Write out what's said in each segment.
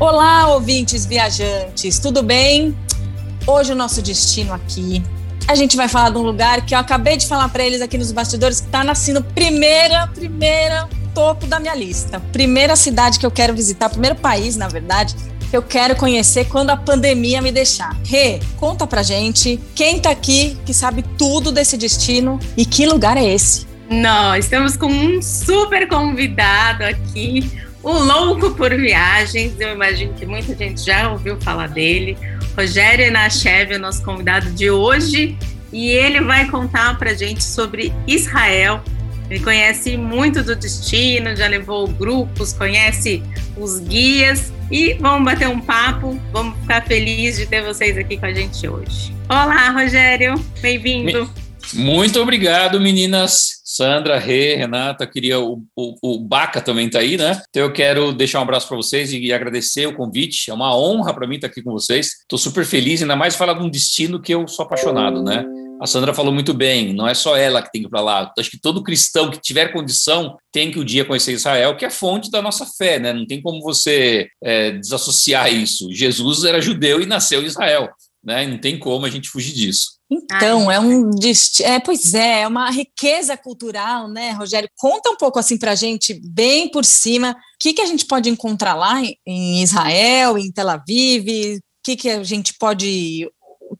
Olá, ouvintes viajantes, tudo bem? Hoje o nosso destino aqui, a gente vai falar de um lugar que eu acabei de falar para eles aqui nos bastidores que está nascendo primeira, primeira topo da minha lista. Primeira cidade que eu quero visitar, primeiro país, na verdade, que eu quero conhecer quando a pandemia me deixar. Rê, conta pra gente quem tá aqui que sabe tudo desse destino e que lugar é esse? Nós estamos com um super convidado aqui, o Louco por Viagens, eu imagino que muita gente já ouviu falar dele. Rogério Enachev é o nosso convidado de hoje e ele vai contar para gente sobre Israel. Ele conhece muito do destino, já levou grupos, conhece os guias e vamos bater um papo. Vamos ficar felizes de ter vocês aqui com a gente hoje. Olá, Rogério, bem-vindo. Muito obrigado, meninas. Sandra, Rê, Renata, queria o, o, o Baca também está aí, né? Então eu quero deixar um abraço para vocês e agradecer o convite. É uma honra para mim estar aqui com vocês. Estou super feliz, ainda mais falar de um destino que eu sou apaixonado, né? A Sandra falou muito bem, não é só ela que tem que ir para lá. Acho que todo cristão que tiver condição tem que um dia conhecer Israel, que é fonte da nossa fé, né? Não tem como você é, desassociar isso. Jesus era judeu e nasceu em Israel, né? Não tem como a gente fugir disso. Então, Ai, é um é, pois é, é uma riqueza cultural, né, Rogério? Conta um pouco assim para a gente, bem por cima, o que, que a gente pode encontrar lá em Israel, em Tel Aviv, o que, que a gente pode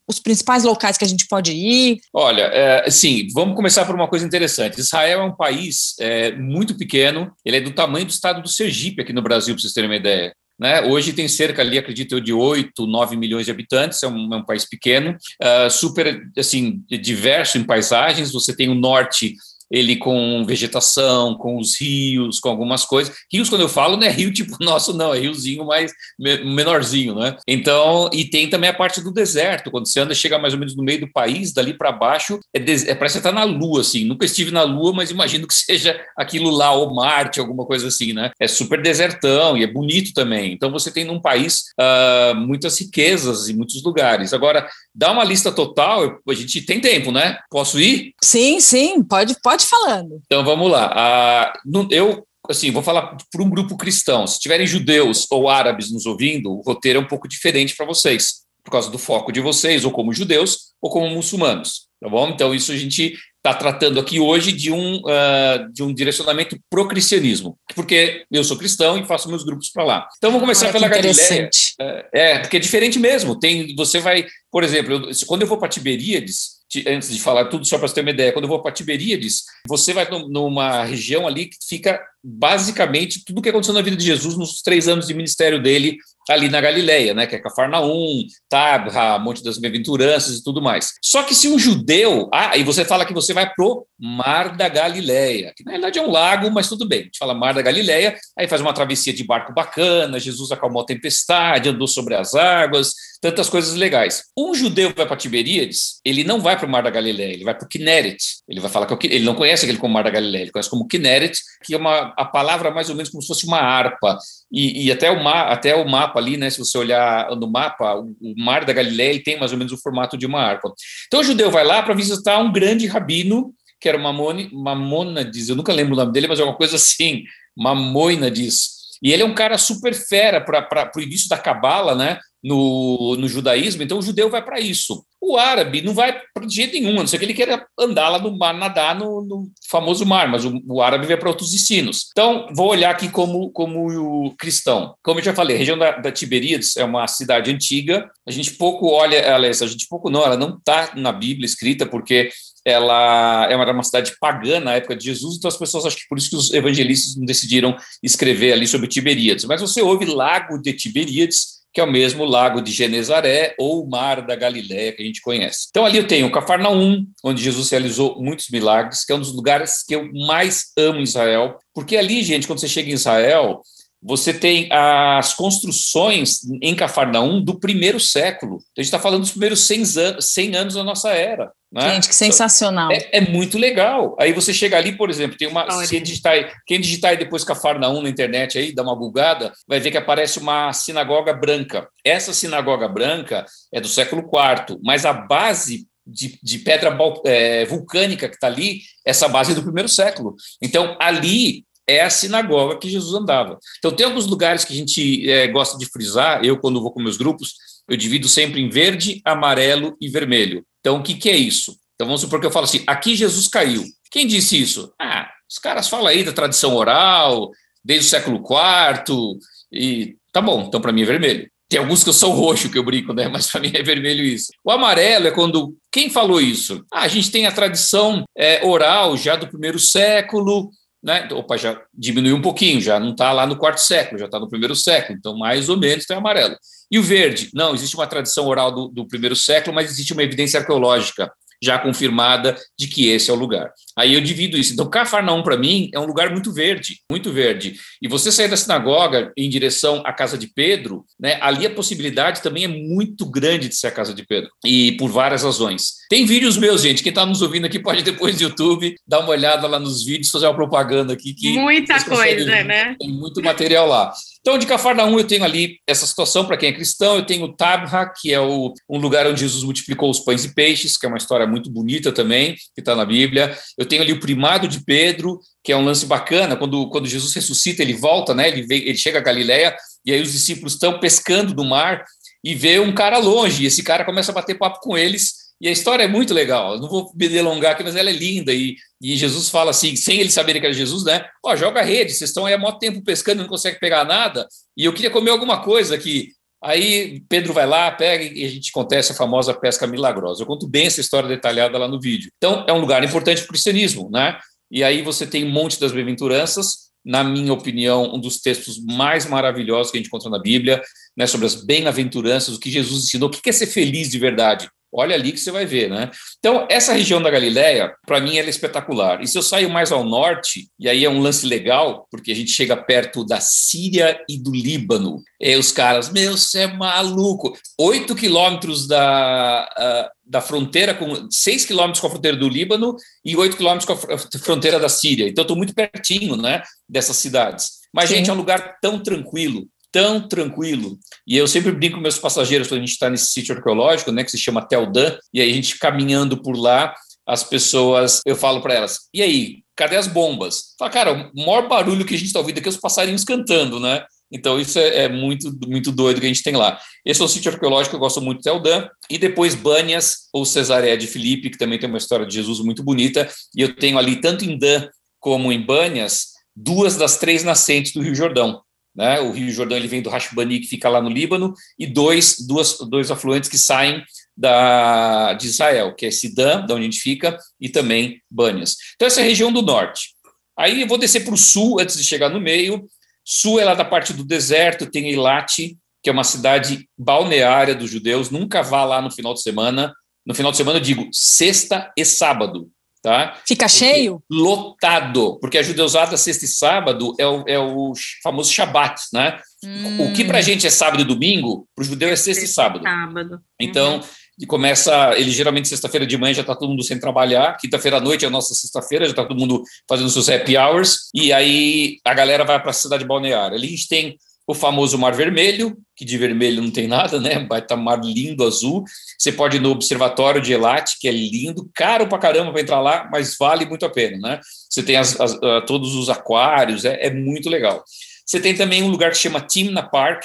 os principais locais que a gente pode ir? Olha, é, sim, vamos começar por uma coisa interessante. Israel é um país é, muito pequeno, ele é do tamanho do estado do Sergipe aqui no Brasil, para vocês terem uma ideia. Né? Hoje tem cerca ali, acredito eu, de 8, 9 milhões de habitantes, é um, é um país pequeno, uh, super assim, diverso em paisagens. Você tem o norte ele com vegetação, com os rios, com algumas coisas. Rios, quando eu falo, não é rio tipo nosso, não, é riozinho mais menorzinho, né? Então, e tem também a parte do deserto, quando você anda, chega mais ou menos no meio do país, dali para baixo, é, é parece que estar tá na Lua, assim. Nunca estive na Lua, mas imagino que seja aquilo lá, ou Marte, alguma coisa assim, né? É super desertão e é bonito também. Então, você tem num país uh, muitas riquezas e muitos lugares. Agora, dá uma lista total, a gente tem tempo, né? Posso ir? Sim, sim, pode, pode pode falando. Então vamos lá. Ah, eu assim, vou falar para um grupo cristão. Se tiverem judeus ou árabes nos ouvindo, o roteiro é um pouco diferente para vocês, por causa do foco de vocês, ou como judeus, ou como muçulmanos. Tá bom? Então, isso a gente está tratando aqui hoje de um, uh, de um direcionamento pro cristianismo, porque eu sou cristão e faço meus grupos para lá. Então, vamos começar pela Galileia. É, é, porque é diferente mesmo. Tem, você vai, por exemplo, eu, quando eu vou para Tiberíades, antes de falar tudo, só para você ter uma ideia, quando eu vou para Tiberíades, você vai numa região ali que fica basicamente tudo o que aconteceu na vida de Jesus nos três anos de ministério dele ali na Galileia, né, que é Cafarnaum, Tabra, Monte das Bem-aventuranças e tudo mais. Só que se um judeu, ah, e você fala que você vai pro Mar da Galileia, que na verdade é um lago, mas tudo bem. A gente fala Mar da Galileia, aí faz uma travessia de barco bacana, Jesus acalmou a tempestade, andou sobre as águas, tantas coisas legais. Um judeu vai para Tiberíades, ele não vai para o Mar da Galileia, ele vai para o. Ele vai falar que é ele não conhece aquele como Mar da Galileia, ele conhece como Kinneret, que é uma a palavra mais ou menos como se fosse uma harpa. E, e até, o ma, até o mapa ali, né, se você olhar no mapa, o, o Mar da Galileia ele tem mais ou menos o formato de uma harpa. Então o judeu vai lá para visitar um grande rabino, que era Mamone, Mamonades, eu nunca lembro o nome dele, mas é uma coisa assim, Mamoinades. E ele é um cara super fera para o início da cabala, né? No, no judaísmo, então o judeu vai para isso. O árabe não vai para de jeito nenhum, a não ser que ele queira andar lá no mar, nadar no, no famoso mar, mas o, o árabe vai para outros destinos. Então, vou olhar aqui como, como o cristão. Como eu já falei, a região da, da Tiberíades é uma cidade antiga, a gente pouco olha, aliás, a gente pouco não, ela não está na Bíblia escrita, porque ela é uma cidade pagã na época de Jesus, então as pessoas acham que por isso que os evangelistas não decidiram escrever ali sobre Tiberíades. Mas você ouve Lago de Tiberíades, que é o mesmo lago de Genezaré ou o mar da Galiléia que a gente conhece. Então ali eu tenho Cafarnaum, onde Jesus realizou muitos milagres, que é um dos lugares que eu mais amo em Israel, porque ali, gente, quando você chega em Israel, você tem as construções em Cafarnaum do primeiro século. A gente está falando dos primeiros 100 anos, 100 anos da nossa era. Né? Gente, que sensacional. É, é, muito legal. Aí você chega ali, por exemplo, tem uma. Quem digitar, quem digitar depois Cafarnaum na internet aí, dá uma bugada, vai ver que aparece uma sinagoga branca. Essa sinagoga branca é do século IV, mas a base de, de, pedra é, vulcânica que está ali, essa base é do primeiro século. Então, ali é a sinagoga que Jesus andava. Então, tem alguns lugares que a gente é, gosta de frisar, eu, quando vou com meus grupos, eu divido sempre em verde, amarelo e vermelho. Então, o que, que é isso? Então, vamos supor que eu falo assim: aqui Jesus caiu. Quem disse isso? Ah, os caras falam aí da tradição oral, desde o século IV, e tá bom, então para mim é vermelho. Tem alguns que eu sou roxo, que eu brinco, né? Mas para mim é vermelho isso. O amarelo é quando. Quem falou isso? Ah, a gente tem a tradição é, oral já do primeiro século, né? Opa, já diminuiu um pouquinho, já não está lá no quarto século, já está no primeiro século, então mais ou menos tem amarelo. E o verde? Não, existe uma tradição oral do, do primeiro século, mas existe uma evidência arqueológica já confirmada de que esse é o lugar. Aí eu divido isso. Então, Cafarnaum, para mim, é um lugar muito verde, muito verde. E você sair da sinagoga em direção à casa de Pedro, né, ali a possibilidade também é muito grande de ser a casa de Pedro, e por várias razões. Tem vídeos meus, gente, quem está nos ouvindo aqui pode depois do YouTube dar uma olhada lá nos vídeos, fazer uma propaganda aqui. que Muita coisa, né? Tem muito material lá. Então, de Cafarnaum, eu tenho ali essa situação para quem é cristão. Eu tenho Tabra, que é o, um lugar onde Jesus multiplicou os pães e peixes, que é uma história muito bonita também, que está na Bíblia. Eu tenho ali o primado de Pedro, que é um lance bacana. Quando, quando Jesus ressuscita, ele volta, né? Ele, vem, ele chega a Galiléia e aí os discípulos estão pescando no mar e vê um cara longe. E esse cara começa a bater papo com eles e a história é muito legal. Não vou me delongar aqui, mas ela é linda. E, e Jesus fala assim, sem eles saberem que era Jesus, né? Ó, oh, joga a rede, vocês estão aí há muito tempo pescando não conseguem pegar nada. E eu queria comer alguma coisa aqui. Aí Pedro vai lá, pega e a gente acontece a famosa pesca milagrosa. Eu conto bem essa história detalhada lá no vídeo. Então, é um lugar importante para o cristianismo, né? E aí você tem um monte das bem-aventuranças, na minha opinião, um dos textos mais maravilhosos que a gente encontra na Bíblia, né, sobre as bem-aventuranças, o que Jesus ensinou, o que é ser feliz de verdade. Olha ali que você vai ver, né? Então, essa região da Galileia, para mim, ela é espetacular. E se eu saio mais ao norte, e aí é um lance legal, porque a gente chega perto da Síria e do Líbano, e os caras, meu, você é maluco. Oito quilômetros da, da fronteira, com seis quilômetros com a fronteira do Líbano e oito quilômetros com a fronteira da Síria. Então, estou muito pertinho, né, dessas cidades. Mas, Sim. gente, é um lugar tão tranquilo, tão tranquilo. E eu sempre brinco com meus passageiros quando a gente está nesse sítio arqueológico, né, que se chama Teldan, e aí a gente caminhando por lá, as pessoas, eu falo para elas, e aí, cadê as bombas? Fala, cara, o maior barulho que a gente está ouvindo aqui é os passarinhos cantando, né? Então, isso é, é, muito, muito doido que a gente tem lá. Esse é o sítio arqueológico que eu gosto muito de Teldan. E depois Banias, ou Cesareia de Filipe, que também tem uma história de Jesus muito bonita. E eu tenho ali, tanto em Dan como em Banias, duas das três nascentes do Rio Jordão. Né? O Rio Jordão ele vem do Hashbani, que fica lá no Líbano, e dois, duas, dois afluentes que saem da, de Israel, que é Sidã, da onde a gente fica, e também Banias. Então, essa é a região do norte. Aí eu vou descer para o sul, antes de chegar no meio. Sul é lá da parte do deserto, tem Eilat, que é uma cidade balneária dos judeus. Nunca vá lá no final de semana. No final de semana, eu digo sexta e sábado. Tá? Fica porque, cheio? Lotado, porque a judeusada sexta e sábado é o, é o famoso Shabat, né? Hum. O que para a gente é sábado e domingo, para o judeu é sexta e sábado. sábado. Então, uhum. e começa, ele geralmente sexta-feira de manhã já está todo mundo sem trabalhar, quinta-feira à noite é a nossa sexta-feira, já está todo mundo fazendo seus happy hours, e aí a galera vai para a cidade balneária. Ali a gente tem o famoso Mar Vermelho, que de vermelho não tem nada, né? Vai estar mar lindo, azul. Você pode ir no Observatório de Elat, que é lindo, caro pra caramba para entrar lá, mas vale muito a pena, né? Você tem as, as, uh, todos os aquários, é, é, muito legal. Você tem também um lugar que chama Timna Park,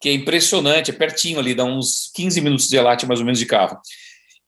que é impressionante, é pertinho ali, dá uns 15 minutos de Elat, mais ou menos, de carro.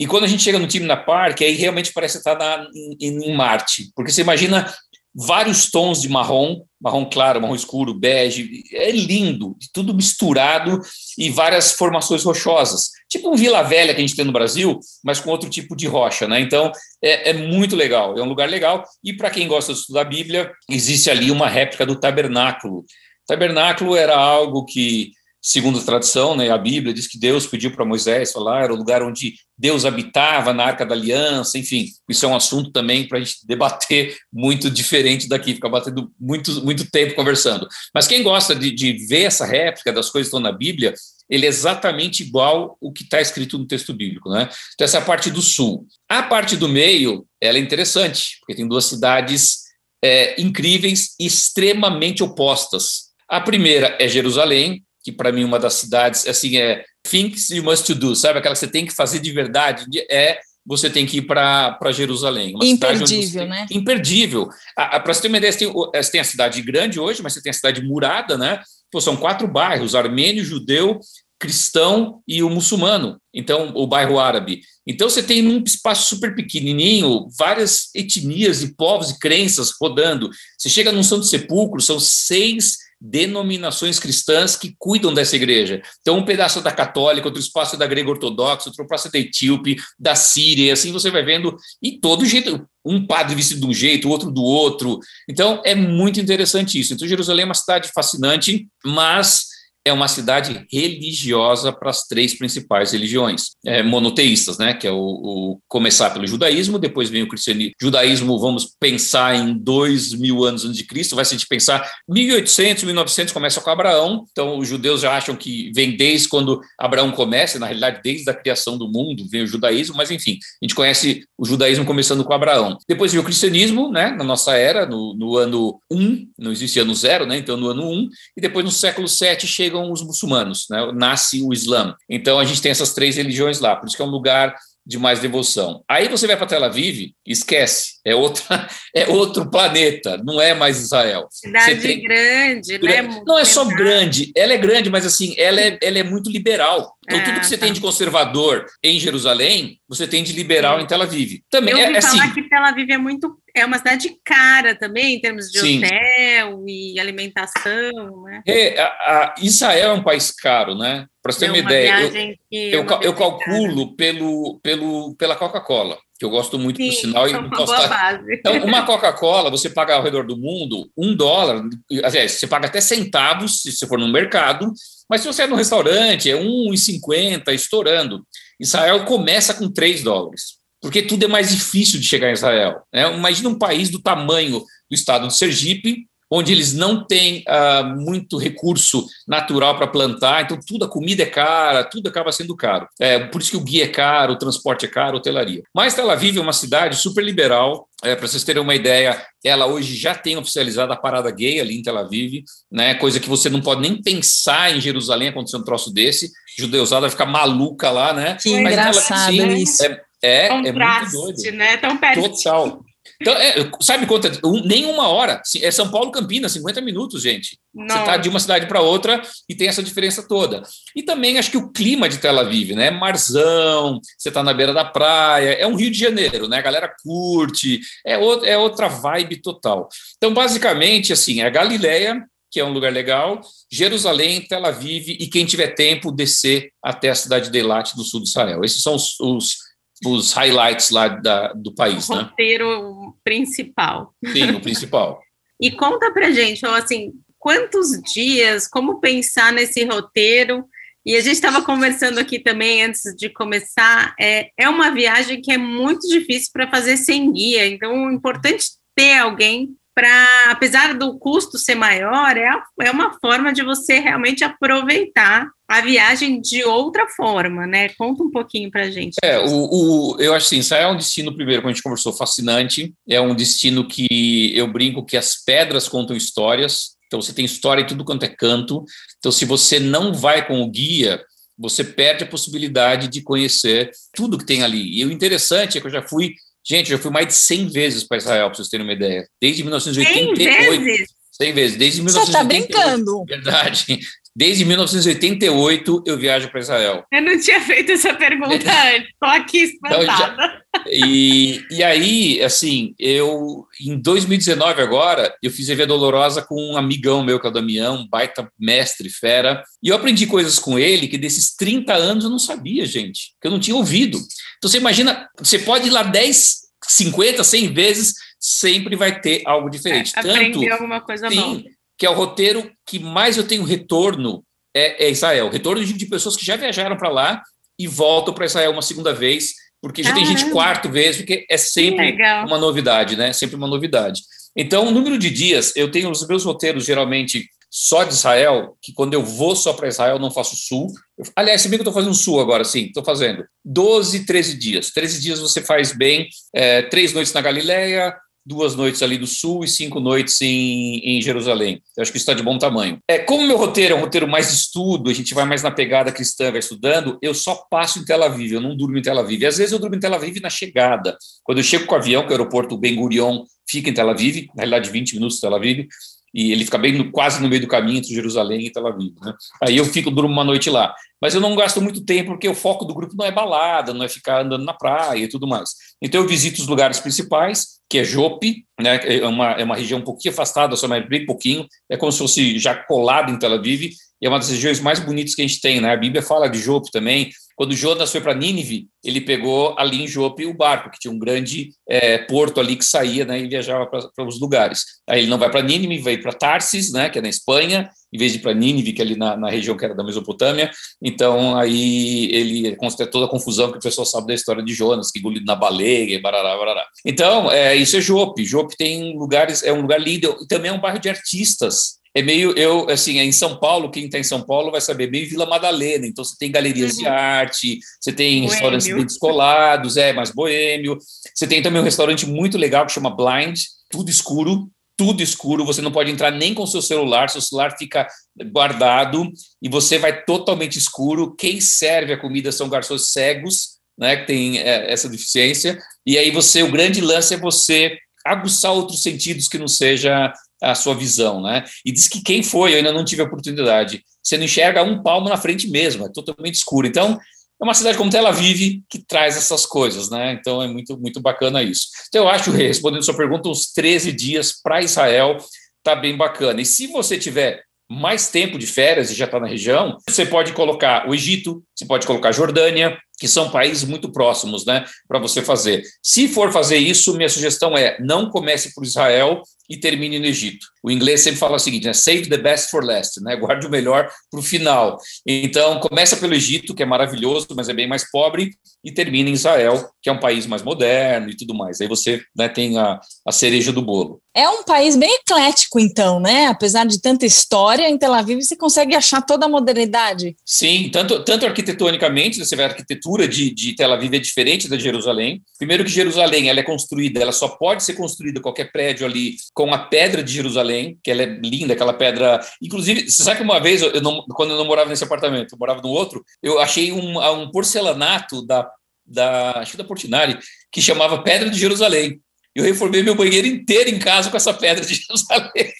E quando a gente chega no Timna Park, aí realmente parece estar na, em, em Marte, porque você imagina vários tons de marrom, marrom claro, marrom escuro, bege, é lindo, tudo misturado e várias formações rochosas, tipo um Vila Velha que a gente tem no Brasil, mas com outro tipo de rocha, né? Então é, é muito legal, é um lugar legal. E para quem gosta de estudar a Bíblia, existe ali uma réplica do tabernáculo. O tabernáculo era algo que segundo a tradição, né, a Bíblia diz que Deus pediu para Moisés falar, era o lugar onde Deus habitava na Arca da Aliança, enfim, isso é um assunto também para a gente debater muito diferente daqui, ficar batendo muito, muito tempo conversando. Mas quem gosta de, de ver essa réplica das coisas que estão na Bíblia, ele é exatamente igual o que está escrito no texto bíblico, né? Então essa é a parte do sul. A parte do meio, ela é interessante, porque tem duas cidades é, incríveis, extremamente opostas. A primeira é Jerusalém, que para mim uma das cidades, assim, é things you must do, sabe? Aquela que você tem que fazer de verdade, é você tem que ir para Jerusalém. Uma imperdível, né? Imperdível. Para você ter uma ideia, você tem, você tem, a cidade grande hoje, mas você tem a cidade murada, né? Pô, são quatro bairros: armênio, judeu, cristão e o muçulmano. Então, o bairro árabe. Então, você tem num espaço super pequenininho várias etnias e povos e crenças rodando. Você chega num Santo Sepulcro, são seis denominações cristãs que cuidam dessa igreja. Então, um pedaço da católica, outro espaço da grega ortodoxa, outro espaço da etíope, da síria, assim você vai vendo, e todo jeito, um padre vestido de um jeito, outro do outro. Então, é muito interessante isso. Então, Jerusalém é uma cidade fascinante, mas é uma cidade religiosa para as três principais religiões é, monoteístas, né? Que é o, o, começar pelo judaísmo, depois vem o cristianismo. Judaísmo, vamos pensar em dois mil anos antes de Cristo, vai ser de pensar 1800, 1900 começa com Abraão. Então os judeus já acham que vem desde quando Abraão começa, na realidade desde a criação do mundo vem o judaísmo, mas enfim, a gente conhece o judaísmo começando com Abraão. Depois vem o cristianismo, né? Na nossa era, no, no ano 1, não existe ano zero, né? Então no ano 1 e depois no século 7 chega chegam os muçulmanos, né? nasce o Islã. Então a gente tem essas três religiões lá, por isso que é um lugar de mais devoção. Aí você vai para Tel Aviv, esquece, é outra, é outro planeta, não é mais Israel. Cidade tem, grande, né? Não é só grande, ela é grande, mas assim, ela é, ela é muito liberal. Então tudo que você tá. tem de conservador em Jerusalém, você tem de liberal Sim. em Tel Aviv. Também Eu é, ouvi é, falar assim, que Tel Aviv é muito é uma cidade cara também, em termos de Sim. hotel e alimentação. Né? É, a, a Israel é um país caro, né? Para você ter é uma, uma ideia, eu, eu, eu calculo pelo, pelo, pela Coca-Cola, que eu gosto muito, Sim, por sinal. E uma, base. Então, uma Coca-Cola, você paga ao redor do mundo um dólar, aliás, você paga até centavos se você for no mercado, mas se você é no restaurante, é 1,50 estourando. Israel começa com 3 dólares porque tudo é mais difícil de chegar em Israel. Né? Imagina um país do tamanho do estado de Sergipe, onde eles não têm uh, muito recurso natural para plantar, então tudo, a comida é cara, tudo acaba sendo caro. É, por isso que o guia é caro, o transporte é caro, a hotelaria. Mas Tel Aviv é uma cidade super liberal, é, para vocês terem uma ideia, ela hoje já tem oficializado a parada gay ali em Tel Aviv, né? Coisa que você não pode nem pensar em Jerusalém acontecer um troço desse. Judeusada vai ficar maluca lá, né? Que Mas engraçado isso. É, é, Contraste, é muito doido. né? Tão perto. Total. Então, é, sabe quanto? É? Um, nem uma hora. É São Paulo Campinas, 50 minutos, gente. Não. Você está de uma cidade para outra e tem essa diferença toda. E também acho que o clima de Tel Aviv, né? Marzão, você está na beira da praia, é um Rio de Janeiro, né? A galera curte, é, o, é outra vibe total. Então, basicamente, assim, é a Galileia, que é um lugar legal, Jerusalém, Tel Aviv e quem tiver tempo descer até a cidade de Eilat do sul de Israel. Esses são os, os os highlights lá da, do país, o né? roteiro principal. Sim, o principal. e conta pra gente, assim, quantos dias, como pensar nesse roteiro? E a gente estava conversando aqui também antes de começar, é, é uma viagem que é muito difícil para fazer sem guia, então é importante ter alguém para, apesar do custo ser maior, é, é uma forma de você realmente aproveitar a viagem de outra forma, né? Conta um pouquinho para gente. É, o, o, eu acho assim, Israel é um destino, primeiro, como a gente conversou, fascinante. É um destino que eu brinco que as pedras contam histórias. Então, você tem história em tudo quanto é canto. Então, se você não vai com o guia, você perde a possibilidade de conhecer tudo que tem ali. E o interessante é que eu já fui Gente, eu fui mais de 100 vezes para Israel, para vocês terem uma ideia. Desde 1988. 100 vezes? 100 vezes. Desde 1988. Você está brincando. Verdade. Desde 1988 eu viajo para Israel. Eu não tinha feito essa pergunta antes, estou aqui então, espantada. Então, e, e aí, assim, eu em 2019 agora, eu fiz a Via Dolorosa com um amigão meu, que é o Damião, um baita mestre, fera, e eu aprendi coisas com ele que desses 30 anos eu não sabia, gente, que eu não tinha ouvido. Então você imagina, você pode ir lá 10, 50, 100 vezes, sempre vai ter algo diferente. É, Tanto, alguma coisa sim, nova que é o roteiro que mais eu tenho retorno é, é Israel. Retorno de, de, pessoas que já viajaram para lá e voltam para Israel uma segunda vez, porque já tem gente quarto vez, porque é sempre uma novidade, né? Sempre uma novidade. Então, o número de dias, eu tenho os meus roteiros geralmente só de Israel, que quando eu vou só para Israel, não faço sul. Eu, aliás, se bem que eu estou fazendo sul agora, sim, estou fazendo 12, 13 dias. 13 dias você faz bem, é, três noites na Galileia, duas noites ali do sul e cinco noites em, em Jerusalém. Eu acho que isso está de bom tamanho. É, como meu roteiro é um roteiro mais de estudo, a gente vai mais na pegada cristã, vai estudando, eu só passo em Tel Aviv, eu não durmo em Tel Aviv. Às vezes eu durmo em Tel Aviv na chegada. Quando eu chego com o avião, que é o aeroporto Ben Gurion fica em Tel Aviv, na realidade 20 minutos de Tel Aviv, e ele fica bem no, quase no meio do caminho entre Jerusalém e Tel Aviv. Né? Aí eu fico, durmo uma noite lá. Mas eu não gasto muito tempo, porque o foco do grupo não é balada, não é ficar andando na praia e tudo mais. Então eu visito os lugares principais, que é Jope, né? é, uma, é uma região um pouquinho afastada, só mais bem pouquinho, é como se fosse já colado em Tel Aviv, e é uma das regiões mais bonitas que a gente tem. Né? A Bíblia fala de Jope também, quando Jonas foi para Nínive, ele pegou ali em Jope o barco, que tinha um grande é, porto ali que saía né, e viajava para os lugares. Aí ele não vai para Nínive, vai para Tarsis, né, que é na Espanha, em vez de ir para Nínive, que é ali na, na, região que era da Mesopotâmia. Então, aí ele constata toda a confusão que o pessoal sabe da história de Jonas, que engolido na baleia, e barará, barará. Então, é, isso é Jope. Jope tem lugares, é um lugar lindo, e também é um bairro de artistas é meio eu assim é em São Paulo quem está em São Paulo vai saber meio Vila Madalena. Então você tem galerias uhum. de arte você tem boêmio. restaurantes bem descolados é mais boêmio. Você tem também um restaurante muito legal que chama Blind tudo escuro tudo escuro. Você não pode entrar nem com seu celular seu celular fica guardado e você vai totalmente escuro. Quem serve a comida são garçons cegos né que tem é, essa deficiência. E aí você o grande lance é você aguçar outros sentidos que não seja a sua visão, né? E diz que quem foi, eu ainda não tive a oportunidade, você não enxerga um palmo na frente mesmo, é totalmente escuro. Então, é uma cidade como Tel Aviv que traz essas coisas, né? Então, é muito, muito bacana isso. Então, eu acho, respondendo sua pergunta, uns 13 dias para Israel tá bem bacana. E se você tiver mais tempo de férias e já está na região, você pode colocar o Egito, você pode colocar a Jordânia, que são países muito próximos, né, para você fazer. Se for fazer isso, minha sugestão é não comece por Israel e termine no Egito. O inglês sempre fala o seguinte, né, save the best for last, né, guarde o melhor para o final. Então, começa pelo Egito, que é maravilhoso, mas é bem mais pobre, e termina em Israel, que é um país mais moderno e tudo mais. Aí você né, tem a, a cereja do bolo. É um país bem eclético, então, né? Apesar de tanta história, em Tel Aviv você consegue achar toda a modernidade. Sim, tanto, tanto arquitetonicamente, você vê a arquitetura de, de Tel Aviv é diferente da de Jerusalém. Primeiro que Jerusalém ela é construída, ela só pode ser construída qualquer prédio ali com a pedra de Jerusalém, que ela é linda, aquela pedra. Inclusive, você sabe que uma vez, eu não, quando eu não morava nesse apartamento, eu morava no outro, eu achei um, um porcelanato da, da, acho que da Portinari, que chamava Pedra de Jerusalém. Eu reformei meu banheiro inteiro em casa com essa pedra de Jerusalém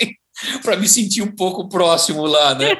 para me sentir um pouco próximo lá, né?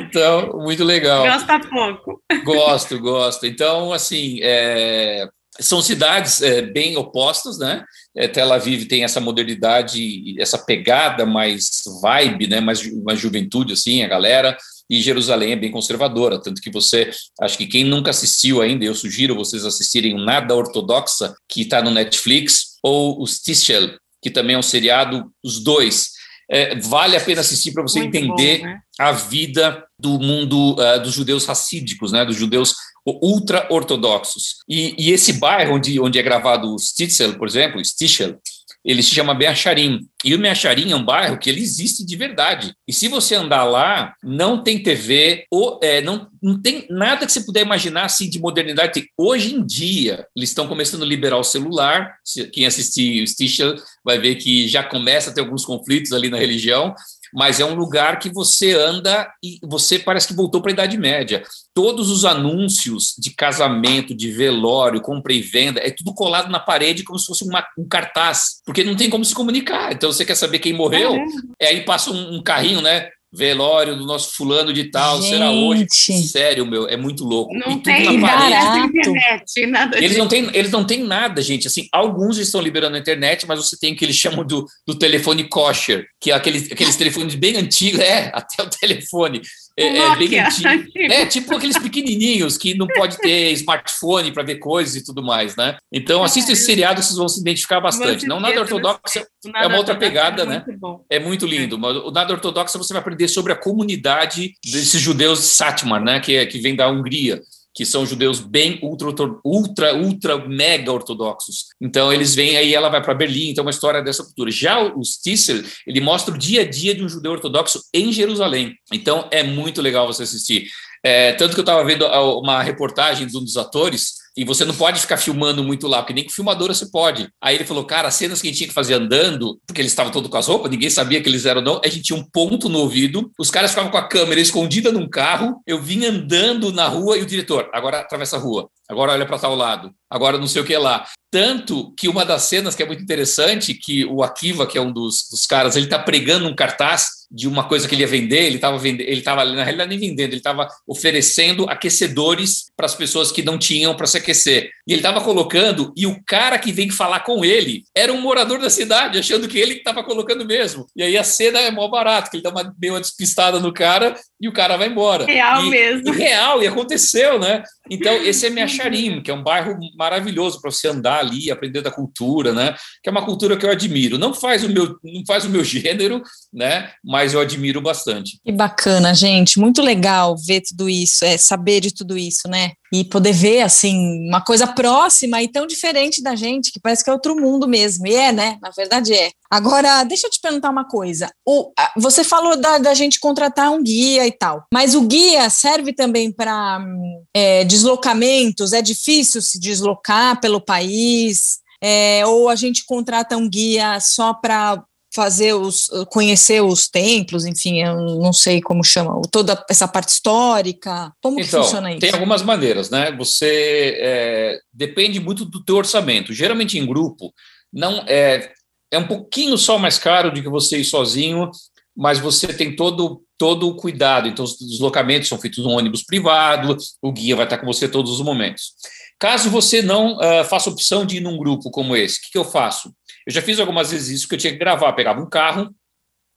Então, muito legal. Gosta pouco. Gosto, gosto. Então, assim, é, são cidades é, bem opostas, né? É, Tel Aviv tem essa modernidade, essa pegada mais vibe, né? Mais, mais juventude, assim, a galera. E Jerusalém é bem conservadora, tanto que você, acho que quem nunca assistiu ainda, eu sugiro vocês assistirem Nada Ortodoxa, que está no Netflix, ou os Tischel, que também é um seriado, os dois. É, vale a pena assistir para você Muito entender bom, né? a vida do mundo uh, dos judeus racídicos, né, dos judeus ultra-ortodoxos. E, e, esse bairro onde, onde é gravado o Stitzel, por exemplo, Stichel, ele se chama Beacharim. E o Beacharim é um bairro que ele existe de verdade. E se você andar lá, não tem TV, ou, é, não, não tem nada que você puder imaginar assim de modernidade. Hoje em dia, eles estão começando a liberar o celular. Quem assistir o Stichel vai ver que já começa a ter alguns conflitos ali na religião, mas é um lugar que você anda e você parece que voltou para a Idade Média. Todos os anúncios de casamento, de velório, compra e venda, é tudo colado na parede como se fosse uma, um cartaz, porque não tem como se comunicar. Então você quer saber quem morreu, é, aí passa um, um carrinho, né? Velório do nosso fulano de tal, Gente. será hoje. Sério, meu, é muito louco. Não e tem nada internet, nada eles não têm, eles não têm nada, gente. Assim, alguns estão liberando a internet, mas você tem o que eles chamam do, do telefone kosher, que é aqueles, aqueles telefones bem antigos, é, até o telefone. É, é, bem. É, tipo aqueles pequenininhos que não pode ter smartphone para ver coisas e tudo mais, né? Então, assista esse seriado, vocês vão se identificar bastante. Não nada ortodoxo é uma outra pegada, é né? É muito lindo. Mas o nada ortodoxo você vai aprender sobre a comunidade desses judeus de Satmar, né? Que, é, que vem da Hungria que são judeus bem ultra, ultra, ultra, mega ortodoxos. Então eles vêm aí, ela vai para Berlim, então é uma história dessa cultura. Já o Stisser, ele mostra o dia a dia de um judeu ortodoxo em Jerusalém. Então é muito legal você assistir. É, tanto que eu estava vendo uma reportagem de um dos atores e você não pode ficar filmando muito lá, porque nem com filmadora você pode. Aí ele falou, cara, as cenas que a gente tinha que fazer andando, porque eles estavam todos com as roupas, ninguém sabia que eles eram não, a gente tinha um ponto no ouvido, os caras ficavam com a câmera escondida num carro, eu vinha andando na rua e o diretor, agora atravessa a rua, agora olha para tal lado, agora não sei o que lá. Tanto que uma das cenas que é muito interessante, que o Akiva, que é um dos, dos caras, ele está pregando um cartaz de uma coisa que ele ia vender, ele estava ele estava na realidade nem vendendo, ele estava oferecendo aquecedores para as pessoas que não tinham para se aquecer. E ele estava colocando, e o cara que vem falar com ele era um morador da cidade, achando que ele estava colocando mesmo. E aí a cena é mó barato, que ele dá uma meio uma despistada no cara e o cara vai embora. Real e, mesmo. E real, e aconteceu, né? Então, esse é Meacharim, que é um bairro maravilhoso para você andar ali, aprender da cultura, né? Que é uma cultura que eu admiro. Não faz o meu, não faz o meu gênero, né? Mas eu admiro bastante. Que bacana, gente. Muito legal ver tudo isso, é saber de tudo isso, né? E poder ver, assim, uma coisa próxima e tão diferente da gente, que parece que é outro mundo mesmo. E é, né? Na verdade é. Agora, deixa eu te perguntar uma coisa. O, você falou da, da gente contratar um guia e tal, mas o guia serve também para é, deslocamentos? É difícil se deslocar pelo país? É, ou a gente contrata um guia só para fazer os conhecer os templos, enfim, eu não sei como chama, toda essa parte histórica. Como então, que funciona isso? Tem algumas maneiras, né? Você é, depende muito do teu orçamento. Geralmente em grupo não é é um pouquinho só mais caro do que você ir sozinho, mas você tem todo todo o cuidado. Então os deslocamentos são feitos no ônibus privado, o guia vai estar com você todos os momentos. Caso você não uh, faça opção de ir num grupo como esse, o que, que eu faço? Eu já fiz algumas vezes isso que eu tinha que gravar, pegava um carro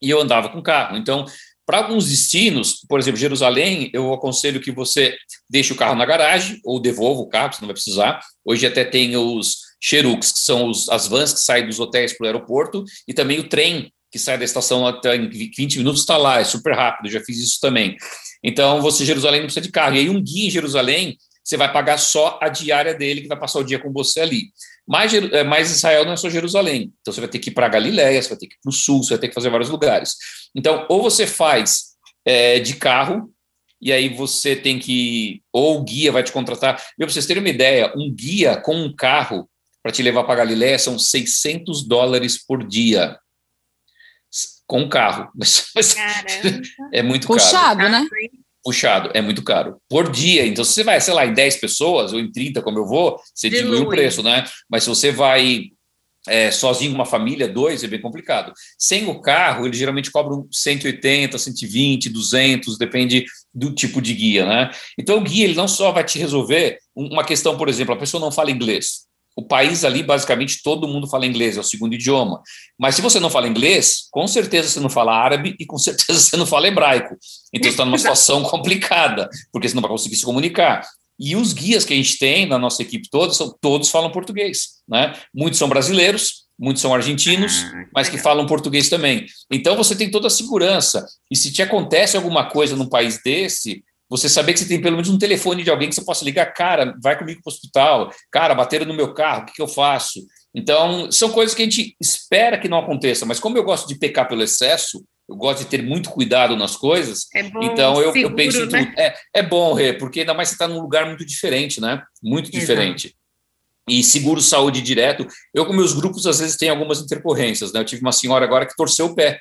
e eu andava com o carro. Então, para alguns destinos, por exemplo, Jerusalém, eu aconselho que você deixe o carro na garagem ou devolva o carro, você não vai precisar. Hoje até tem os Xerox, que são os, as vans que saem dos hotéis para o aeroporto, e também o trem que sai da estação até em 20 minutos está lá, é super rápido, já fiz isso também. Então, você, Jerusalém, não precisa de carro. E aí, um guia em Jerusalém, você vai pagar só a diária dele, que vai passar o dia com você ali. Mas, é, mas Israel não é só Jerusalém. Então você vai ter que ir para Galiléia, você vai ter que ir para o sul, você vai ter que fazer vários lugares. Então, ou você faz é, de carro, e aí você tem que. Ou o guia vai te contratar. Para vocês terem uma ideia, um guia com um carro para te levar para Galiléia são 600 dólares por dia. Com um carro. Caramba. é muito Puxado, caro. né? Puxado, é muito caro. Por dia, então se você vai, sei lá, em 10 pessoas ou em 30, como eu vou, você diminui o preço, né? Mas se você vai é, sozinho, uma família, dois, é bem complicado. Sem o carro, eles geralmente cobram 180, 120, 200, depende do tipo de guia, né? Então o guia, ele não só vai te resolver uma questão, por exemplo, a pessoa não fala inglês o país ali, basicamente, todo mundo fala inglês, é o segundo idioma. Mas se você não fala inglês, com certeza você não fala árabe e com certeza você não fala hebraico. Então você está numa situação complicada, porque você não vai conseguir se comunicar. E os guias que a gente tem na nossa equipe toda, são, todos falam português. Né? Muitos são brasileiros, muitos são argentinos, ah, mas que falam português também. Então você tem toda a segurança. E se te acontece alguma coisa num país desse, você saber que você tem pelo menos um telefone de alguém que você possa ligar, cara, vai comigo para o hospital, cara, bateram no meu carro, o que, que eu faço? Então, são coisas que a gente espera que não aconteça, mas como eu gosto de pecar pelo excesso, eu gosto de ter muito cuidado nas coisas, é bom, então eu, seguro, eu penso em né? tudo. É, é bom, Rê, porque ainda mais você está num lugar muito diferente, né? Muito diferente. Exato. E seguro saúde direto. Eu, com meus grupos, às vezes tem algumas intercorrências, né? Eu tive uma senhora agora que torceu o pé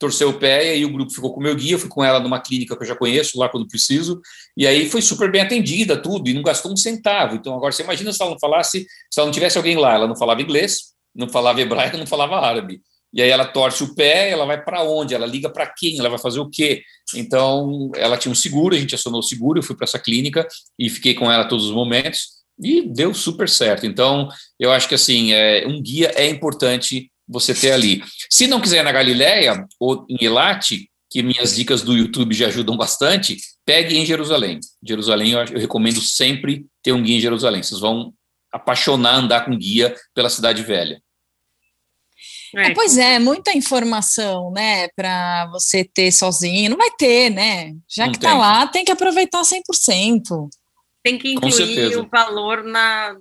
torceu o pé, e aí o grupo ficou com o meu guia, fui com ela numa clínica que eu já conheço, lá quando preciso, e aí foi super bem atendida, tudo, e não gastou um centavo. Então, agora, você imagina se ela não falasse, se ela não tivesse alguém lá, ela não falava inglês, não falava hebraico, não falava árabe. E aí ela torce o pé, ela vai para onde? Ela liga para quem? Ela vai fazer o quê? Então, ela tinha um seguro, a gente acionou o seguro, eu fui para essa clínica e fiquei com ela todos os momentos, e deu super certo. Então, eu acho que assim, é, um guia é importante você ter ali. Se não quiser na Galileia ou em Elate, que minhas dicas do YouTube já ajudam bastante, pegue em Jerusalém. Jerusalém, eu, eu recomendo sempre ter um guia em Jerusalém. Vocês vão apaixonar andar com guia pela cidade velha. É, pois é, muita informação, né, para você ter sozinho. Não vai ter, né? Já não que está lá, tem que aproveitar 100%. Tem que incluir o valor na,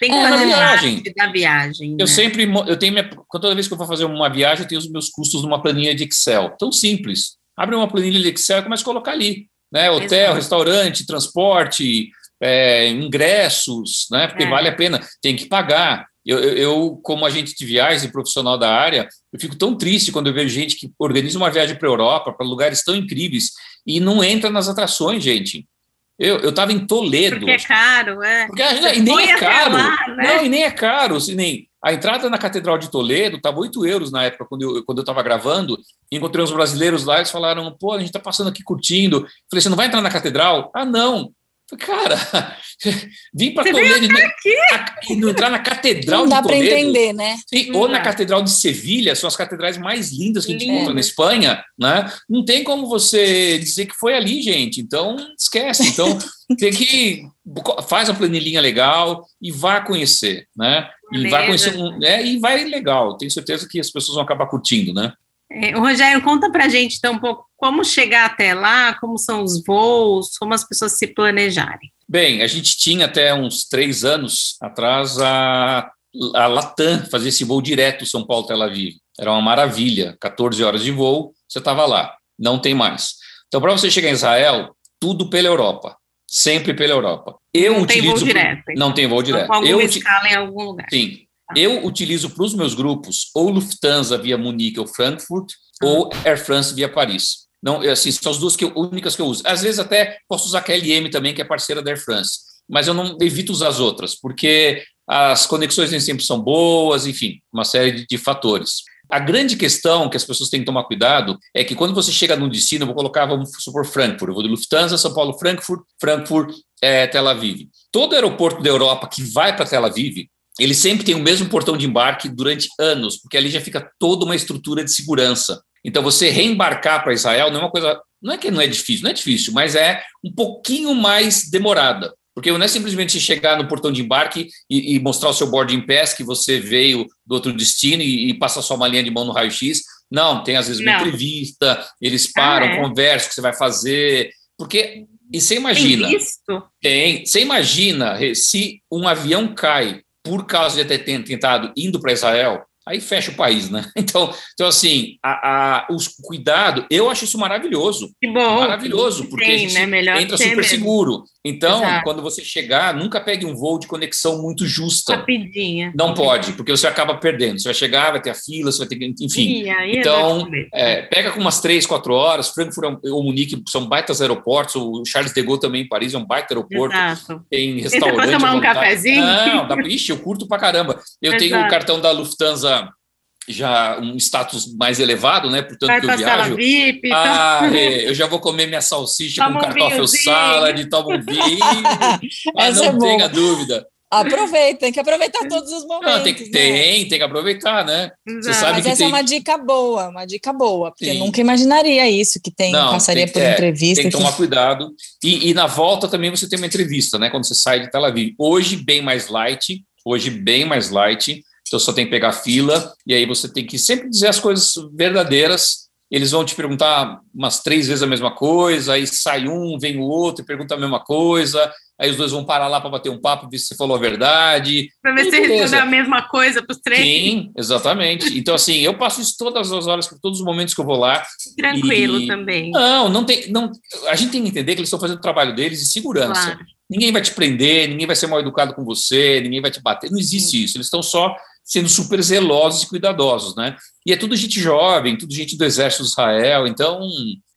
tem que é, fazer viagem. da viagem. Eu né? sempre, eu tenho minha, toda vez que eu vou fazer uma viagem, eu tenho os meus custos numa planilha de Excel. Tão simples. Abre uma planilha de Excel e começa a colocar ali. Né? Hotel, Exato. restaurante, transporte, é, ingressos, né? Porque é. vale a pena, tem que pagar. Eu, eu, eu, como agente de viagens e profissional da área, eu fico tão triste quando eu vejo gente que organiza uma viagem para a Europa, para lugares tão incríveis, e não entra nas atrações, gente. Eu estava em Toledo. Porque é caro, é. Porque, e nem é caro. Lá, né? Não, e nem é caro. Assim, nem, a entrada na Catedral de Toledo estava 8 euros na época, quando eu quando estava gravando. Encontrei uns brasileiros lá, eles falaram: pô, a gente está passando aqui curtindo. Falei: você não vai entrar na Catedral? Ah, não. Cara, vim para Toledo e não entrar na Catedral não dá de Toledo. para entender, né? Sim, ou na Catedral de Sevilha, são as catedrais mais lindas que a gente Lindo. encontra na Espanha, né? Não tem como você dizer que foi ali, gente. Então, esquece. Então, tem que faz uma planilhinha legal e vá conhecer, né? E vai conhecer um, é, e vai legal. Tenho certeza que as pessoas vão acabar curtindo, né? É, Rogério, conta para gente então um pouco como chegar até lá, como são os voos, como as pessoas se planejarem. Bem, a gente tinha até uns três anos atrás a, a Latam fazer esse voo direto São Paulo-Tel Aviv. Era uma maravilha, 14 horas de voo, você estava lá. Não tem mais. Então, para você chegar em Israel, tudo pela Europa. Sempre pela Europa. Eu não utilizo. Tem voo direto, então. Não tem voo direto. Com alguma eu escala em algum lugar. Sim. Eu utilizo para os meus grupos ou Lufthansa via Munique ou Frankfurt ah. ou Air France via Paris. Não, assim, são as duas que eu, únicas que eu uso. Às vezes até posso usar a KLM também, que é parceira da Air France, mas eu não evito usar as outras, porque as conexões nem sempre são boas, enfim, uma série de, de fatores. A grande questão que as pessoas têm que tomar cuidado é que quando você chega num destino, eu vou colocar, vamos supor, Frankfurt, eu vou de Lufthansa, São Paulo, Frankfurt, Frankfurt, é, Tel Aviv. Todo aeroporto da Europa que vai para Tel Aviv, ele sempre tem o mesmo portão de embarque durante anos, porque ali já fica toda uma estrutura de segurança. Então, você reembarcar para Israel não é uma coisa. Não é que não é difícil, não é difícil, mas é um pouquinho mais demorada. Porque não é simplesmente chegar no portão de embarque e, e mostrar o seu boarding pass que você veio do outro destino e, e passa sua malinha de mão no raio-x. Não, tem às vezes uma não. entrevista, eles param, ah, é? conversam o que você vai fazer. Porque. E você imagina. Tem visto? Tem. Você imagina se um avião cai por causa de ter tentado indo para Israel, aí fecha o país, né? Então, então assim, a, a, os cuidado, eu acho isso maravilhoso. Que bom. Maravilhoso, porque Tem, a gente né? entra super mesmo. seguro. Então, Exato. quando você chegar, nunca pegue um voo de conexão muito justa. Rapidinha. Não pode, porque você acaba perdendo. Você vai chegar, vai ter a fila, você vai ter que. Enfim. então, é, pega com umas três, quatro horas. Frankfurt ou Munique são baitas aeroportos. O Charles de Gaulle também em Paris é um baita aeroporto. Exato. Tem restaurante. Você tomar um cafezinho? Não, dá, ixi, eu curto pra caramba. Eu Exato. tenho o cartão da Lufthansa já um status mais elevado, né? Portanto, Vai que eu viajo. VIP, então. ah, é, eu já vou comer minha salsicha toma com cartoffel salad, tomo um vinho. mas não é tenha dúvida. Aproveita, tem que aproveitar todos os momentos. Não, tem, né? tem, tem que aproveitar, né? Você sabe Mas que essa tem... é uma dica boa, uma dica boa, porque Sim. eu nunca imaginaria isso, que tem, Não, passaria tem, por é, entrevista. Tem que, que tomar cuidado. E, e, na volta também você tem uma entrevista, né? Quando você sai de Tel Aviv. Hoje, bem mais light, hoje, bem mais light. Então só tem que pegar fila, e aí você tem que sempre dizer as coisas verdadeiras. Eles vão te perguntar umas três vezes a mesma coisa, aí sai um, vem o outro e pergunta a mesma coisa, aí os dois vão parar lá para bater um papo, ver se você falou a verdade. Para ver se respondeu a mesma coisa para os três. Sim, exatamente. Então, assim, eu passo isso todas as horas, todos os momentos que eu vou lá. Tranquilo e... também. Não, não tem. Não, a gente tem que entender que eles estão fazendo o trabalho deles de segurança. Claro. Ninguém vai te prender, ninguém vai ser mal educado com você, ninguém vai te bater. Não existe isso. Eles estão só sendo super zelosos e cuidadosos, né? E é tudo gente jovem, tudo gente do exército de Israel, então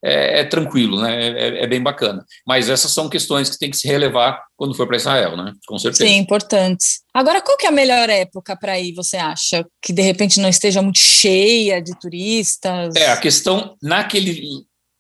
é, é tranquilo, né? É, é, bem bacana. Mas essas são questões que tem que se relevar quando for para Israel, né? Com certeza. Sim, importantes. Agora, qual que é a melhor época para ir, você acha? Que de repente não esteja muito cheia de turistas? É, a questão naquele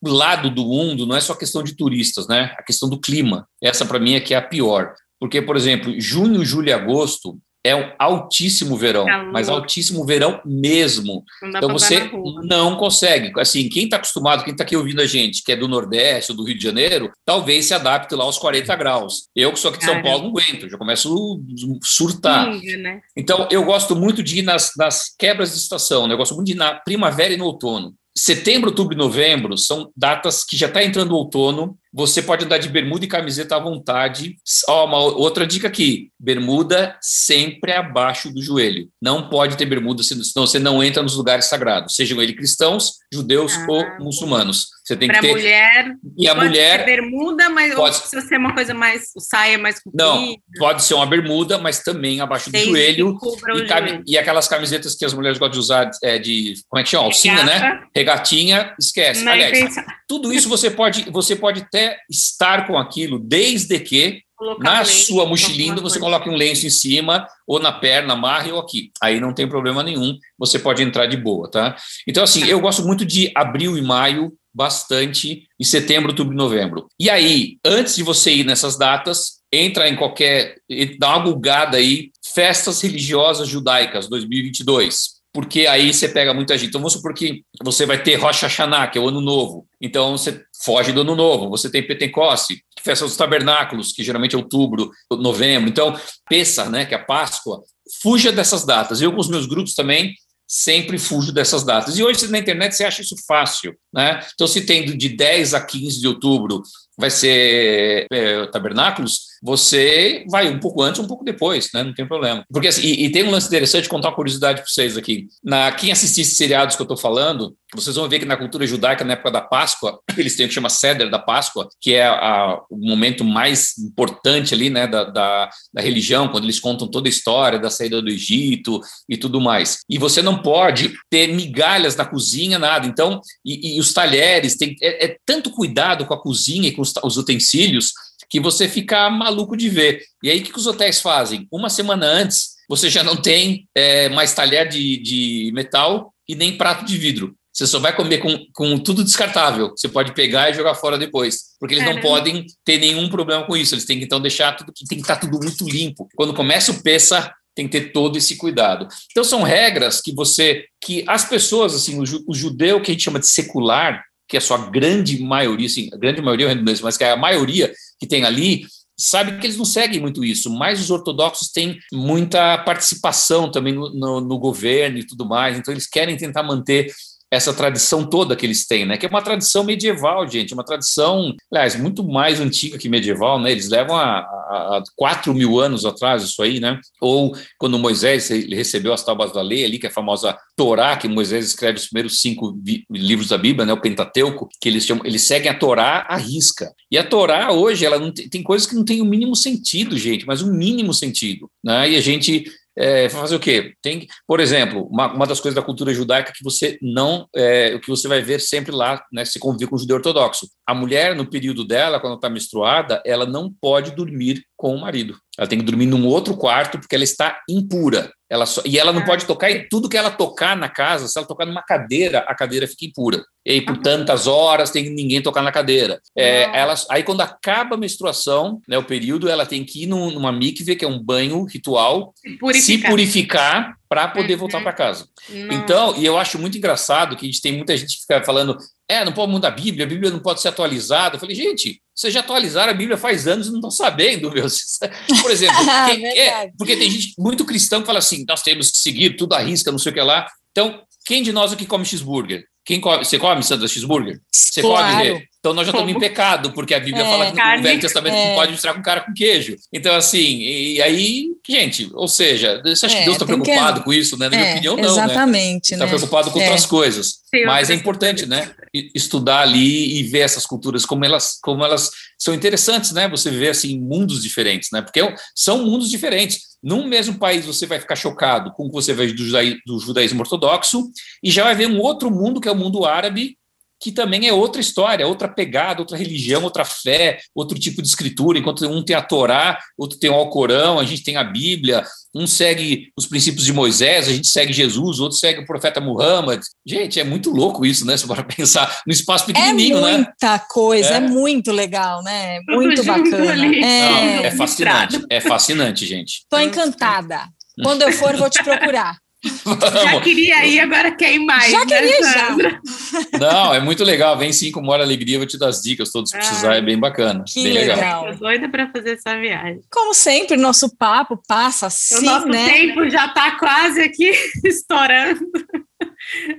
lado do mundo não é só questão de turistas, né? A questão do clima. Essa para mim é que é a pior. Porque, por exemplo, junho, julho e agosto é um altíssimo verão, Calor. mas altíssimo verão mesmo. Então você não consegue. Assim, quem está acostumado, quem está aqui ouvindo a gente, que é do Nordeste ou do Rio de Janeiro, talvez se adapte lá aos 40 graus. Eu que sou aqui de São Paulo não aguento, já começo a surtar. né? Então eu gosto muito de ir nas, nas quebras de estação, né? eu gosto muito de ir na primavera e no outono setembro, outubro e novembro são datas que já está entrando o outono, você pode andar de bermuda e camiseta à vontade. Ó, uma outra dica aqui: bermuda sempre abaixo do joelho. Não pode ter bermuda, senão você não entra nos lugares sagrados, sejam eles cristãos, judeus ah, ou muçulmanos. Você tem que ter. mulher. E a mulher. bermuda, mas pode precisa ser uma coisa mais. saia mais comprida. Não, pode ser uma bermuda, mas também abaixo do joelho. E, cam... e, aquelas camisetas que as mulheres gostam de usar é de. Como é que chama? Alcinha, né? Regatinha, esquece. Não Aliás, tudo isso você pode, você pode estar com aquilo, desde que na um sua mochilinha você coloque um lenço em cima, ou na perna, amarre ou aqui. Aí não tem problema nenhum, você pode entrar de boa, tá? Então, assim, eu gosto muito de abril e maio bastante em setembro, outubro e novembro. E aí, antes de você ir nessas datas, entra em qualquer. dá uma bugada aí, festas religiosas judaicas 2022. Porque aí você pega muita gente. Então, vamos supor que você vai ter Rosh Hashanah, que é o Ano Novo. Então, você foge do Ano Novo. Você tem Pentecoste, festa dos tabernáculos, que geralmente é outubro, novembro. Então, Pessa, né, que é a Páscoa. Fuja dessas datas. Eu, com os meus grupos também, sempre fujo dessas datas. E hoje na internet você acha isso fácil, né? Então, se tem de 10 a 15 de outubro vai ser é, tabernáculos, você vai um pouco antes, um pouco depois, né? Não tem problema. Porque assim, e, e tem um lance interessante, contar uma curiosidade para vocês aqui. Na, quem assistisse seriados que eu estou falando, vocês vão ver que na cultura judaica, na época da Páscoa, eles têm o que chama Seder da Páscoa, que é a, o momento mais importante ali, né, da, da, da, religião, quando eles contam toda a história da saída do Egito e tudo mais. E você não pode ter migalhas na cozinha, nada. Então, e, e os talheres, tem, é, é tanto cuidado com a cozinha e com os, os utensílios que você fica maluco de ver. E aí, o que, os hotéis fazem? Uma semana antes, você já não tem é, mais talher de, de metal e nem prato de vidro. Você só vai comer com, com tudo descartável. Você pode pegar e jogar fora depois. Porque eles Caramba. não podem ter nenhum problema com isso. Eles têm que então deixar tudo, tem que estar tudo muito limpo. Quando começa o peça, tem que ter todo esse cuidado. Então são regras que você, que as pessoas, assim, o, o judeu que a gente chama de secular, que é a sua grande maioria, sim, a grande maioria é mas que é a maioria que tem ali, sabe que eles não seguem muito isso, mas os ortodoxos têm muita participação também no, no, no governo e tudo mais, então eles querem tentar manter essa tradição toda que eles têm, né? Que é uma tradição medieval, gente, uma tradição, aliás, muito mais antiga que medieval, né? Eles levam a, a, 4 mil anos atrás isso aí, né? Ou quando Moisés recebeu as tábuas da lei ali, que é a famosa Torá, que Moisés escreve os primeiros cinco livros da Bíblia, né? O Pentateuco, que eles chamam, eles seguem a Torá à risca. E a Torá hoje, ela tem, tem coisas que não tem o mínimo sentido, gente, mas um mínimo sentido, né? E a gente é, fazer o quê? Tem, por exemplo, uma, uma, das coisas da cultura judaica que você não, é, que você vai ver sempre lá, né, se convive com o judeu ortodoxo. A mulher, no período dela, quando está menstruada, ela não pode dormir com o marido. Ela tem que dormir num outro quarto porque ela está impura. Ela só, e ela não pode tocar em tudo que ela tocar na casa, se ela tocar numa cadeira, a cadeira fica impura. E aí, por tantas horas, tem ninguém tocar na cadeira. É, ela, aí, quando acaba a menstruação, né, o período, ela tem que ir numa mikve, que é um banho ritual, purificar. se purificar para poder uhum. voltar para casa. Nossa. Então, e eu acho muito engraçado que a gente tem muita gente que fica falando, é, não pode mudar a Bíblia, a Bíblia não pode ser atualizada. Eu falei, gente, vocês já atualizaram a Bíblia faz anos e não estão sabendo, meu. Por exemplo, quem, é, porque tem gente muito cristão que fala assim, nós temos que seguir tudo à risca, não sei o que lá. Então, quem de nós aqui come cheeseburger? Quem come, você come Sandra cheeseburger? Você claro. come? Então nós já estamos em pecado, porque a Bíblia é, fala que no Velho Testamento é. não pode misturar com cara com queijo. Então, assim, e aí, gente, ou seja, você acha é, que Deus está preocupado que... com isso, né? Na minha é, opinião, não. Né? Exatamente. Está né? preocupado com outras é. coisas. Sim, Mas é importante, né? Estudar ali e ver essas culturas, como elas, como elas são interessantes, né? Você vê assim, mundos diferentes, né? Porque são mundos diferentes. Num mesmo país você vai ficar chocado com o que você vê do, do judaísmo ortodoxo, e já vai ver um outro mundo, que é o mundo árabe, que também é outra história, outra pegada, outra religião, outra fé, outro tipo de escritura. Enquanto um tem a Torá, outro tem o Alcorão, a gente tem a Bíblia, um segue os princípios de Moisés, a gente segue Jesus, outro segue o profeta Muhammad. Gente, é muito louco isso, né? Se para pensar no espaço pequenininho, né? É muita né? coisa, é. é. muito legal, né? Muito bacana. É... Não, é fascinante, é fascinante, gente. Estou encantada. Quando eu for, vou te procurar. Já queria ir, agora quer ir mais. Já né, queria, já. Não, é muito legal. Vem sim com maior alegria, vou te dar as dicas todos que ah, precisar, é bem bacana. Que bem legal. legal. Tô doida para fazer essa viagem. Como sempre, nosso papo passa assim, o nosso né? tempo já está quase aqui estourando.